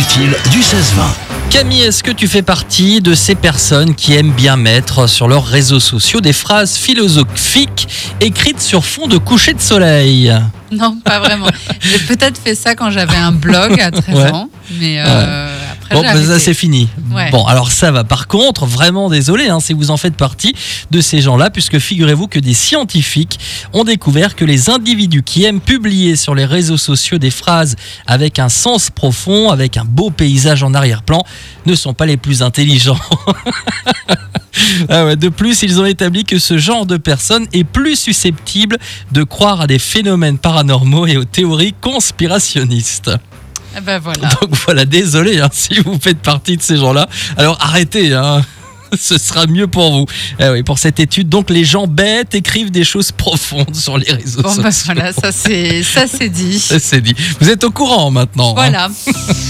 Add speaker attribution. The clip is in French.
Speaker 1: inutile du 16-20.
Speaker 2: Camille, est-ce que tu fais partie de ces personnes qui aiment bien mettre sur leurs réseaux sociaux des phrases philosophiques écrites sur fond de coucher de soleil?
Speaker 3: Non, pas vraiment. J'ai peut-être fait ça quand j'avais un blog à 13
Speaker 2: Ouais.
Speaker 3: ans, mais euh,
Speaker 2: Bon, bah, ça c'est fini.
Speaker 3: Ouais.
Speaker 2: Bon, alors ça va. Par contre, vraiment désolé hein, si vous en faites partie de ces gens-là, puisque figurez-vous que des scientifiques ont découvert que les individus qui aiment publier sur les réseaux sociaux des phrases avec un sens profond, avec un beau paysage en arrière-plan, ne sont pas les plus intelligents. Ah ouais, de plus, ils ont établi que ce genre de personne est plus susceptible de croire à des phénomènes paranormaux et aux théories conspirationnistes.
Speaker 3: Bah voilà.
Speaker 2: Donc voilà, désolé hein, si vous faites partie de ces gens-là. Alors arrêtez, hein. ce sera mieux pour vous. Eh oui, pour cette étude, donc les gens bêtes écrivent des choses profondes sur les réseaux
Speaker 3: Bon
Speaker 2: sociaux.
Speaker 3: bah voilà, ça c'est ça c'est dit.
Speaker 2: Ça, c'est dit. Vous êtes au courant maintenant. hein.
Speaker 3: Voilà.